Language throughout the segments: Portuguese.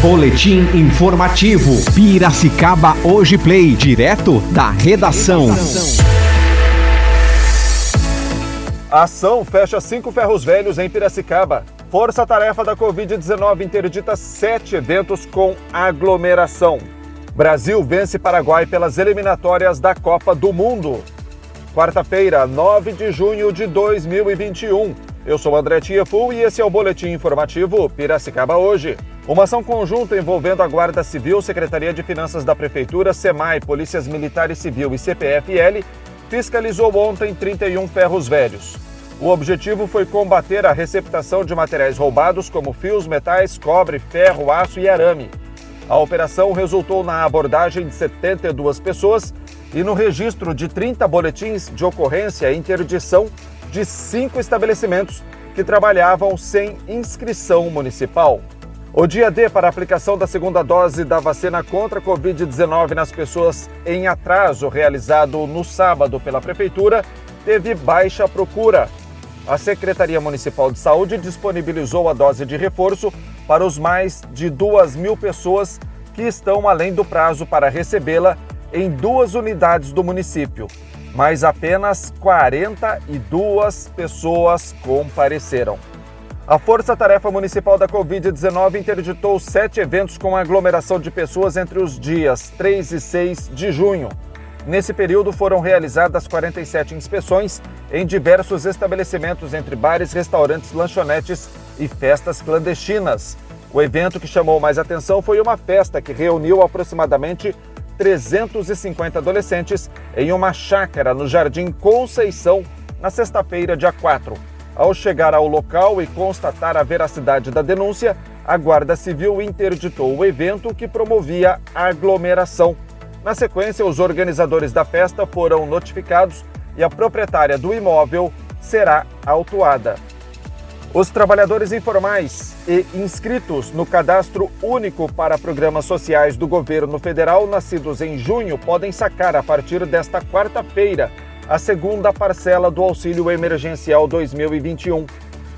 Boletim informativo. Piracicaba Hoje Play, direto da redação. Ação fecha cinco ferros velhos em Piracicaba. Força-tarefa da Covid-19 interdita sete eventos com aglomeração. Brasil vence Paraguai pelas eliminatórias da Copa do Mundo. Quarta-feira, 9 de junho de 2021. Eu sou André Tiafu e esse é o Boletim Informativo Piracicaba Hoje. Uma ação conjunta envolvendo a Guarda Civil, Secretaria de Finanças da Prefeitura, SEMAI, Polícias Militar e Civil e CPFL fiscalizou ontem 31 ferros velhos. O objetivo foi combater a receptação de materiais roubados como fios, metais, cobre, ferro, aço e arame. A operação resultou na abordagem de 72 pessoas e no registro de 30 boletins de ocorrência e interdição de cinco estabelecimentos que trabalhavam sem inscrição municipal. O dia D para a aplicação da segunda dose da vacina contra a Covid-19 nas pessoas em atraso, realizado no sábado pela Prefeitura, teve baixa procura. A Secretaria Municipal de Saúde disponibilizou a dose de reforço para os mais de 2 mil pessoas que estão além do prazo para recebê-la em duas unidades do município, mas apenas 42 pessoas compareceram. A Força Tarefa Municipal da Covid-19 interditou sete eventos com aglomeração de pessoas entre os dias 3 e 6 de junho. Nesse período foram realizadas 47 inspeções em diversos estabelecimentos, entre bares, restaurantes, lanchonetes e festas clandestinas. O evento que chamou mais atenção foi uma festa que reuniu aproximadamente 350 adolescentes em uma chácara no Jardim Conceição, na sexta-feira, dia 4. Ao chegar ao local e constatar a veracidade da denúncia, a Guarda Civil interditou o evento que promovia aglomeração. Na sequência, os organizadores da festa foram notificados e a proprietária do imóvel será autuada. Os trabalhadores informais e inscritos no Cadastro Único para Programas Sociais do Governo Federal, nascidos em junho, podem sacar a partir desta quarta-feira a segunda parcela do auxílio emergencial 2021.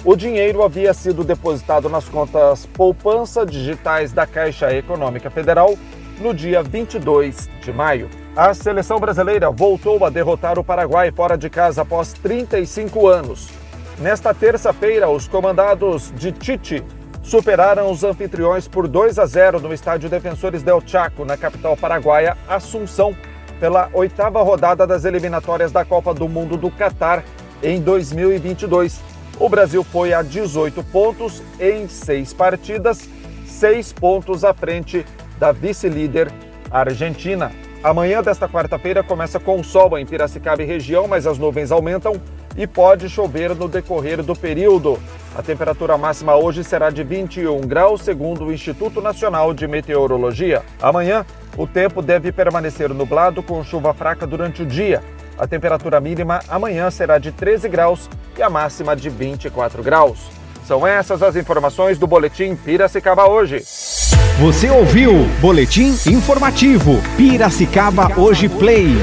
O dinheiro havia sido depositado nas contas poupança digitais da Caixa Econômica Federal no dia 22 de maio. A seleção brasileira voltou a derrotar o Paraguai fora de casa após 35 anos. Nesta terça-feira, os comandados de Tite superaram os anfitriões por 2 a 0 no estádio Defensores del Chaco, na capital paraguaia, Assunção, pela oitava rodada das eliminatórias da Copa do Mundo do Catar em 2022. O Brasil foi a 18 pontos em seis partidas, seis pontos à frente da vice-líder Argentina. Amanhã desta quarta-feira começa com sol em Piracicaba e região, mas as nuvens aumentam e pode chover no decorrer do período. A temperatura máxima hoje será de 21 graus, segundo o Instituto Nacional de Meteorologia. Amanhã, o tempo deve permanecer nublado com chuva fraca durante o dia. A temperatura mínima amanhã será de 13 graus e a máxima de 24 graus. São essas as informações do Boletim Piracicaba hoje. Você ouviu Boletim Informativo Piracicaba Hoje Play.